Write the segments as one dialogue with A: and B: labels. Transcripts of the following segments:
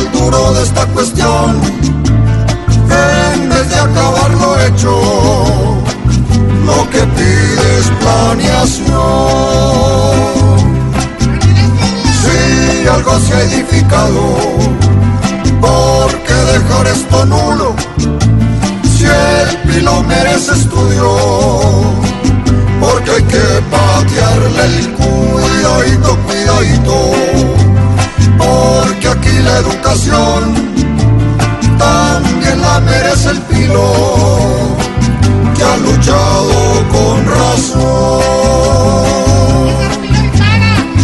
A: El duro de esta cuestión, en vez de acabar lo hecho, lo que pide es planeación. Si algo se ha edificado, ¿por qué dejar esto nulo? Si el pilo merece estudio merece el pilo, que ha luchado con razón.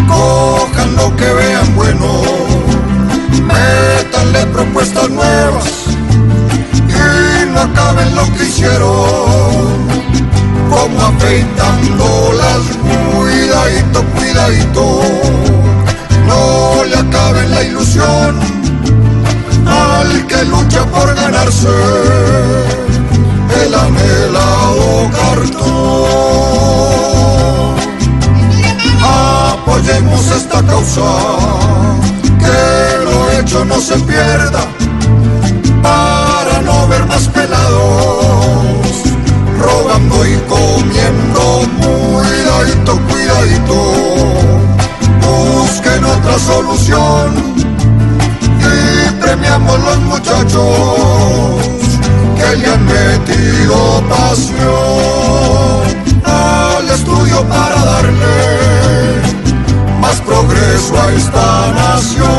A: Cojan lo que vean bueno, métanle propuestas nuevas y no acaben lo que hicieron como afeitando las cuidadito, cuidadito, el anhelado cartón. Apoyemos esta causa, que lo hecho no se pierda, para no ver más pelados robando y comiendo. Cuidadito, cuidadito, busquen otra solución y premiamos los muchachos que le han metido pasión al estudio para darle más progreso a esta nación.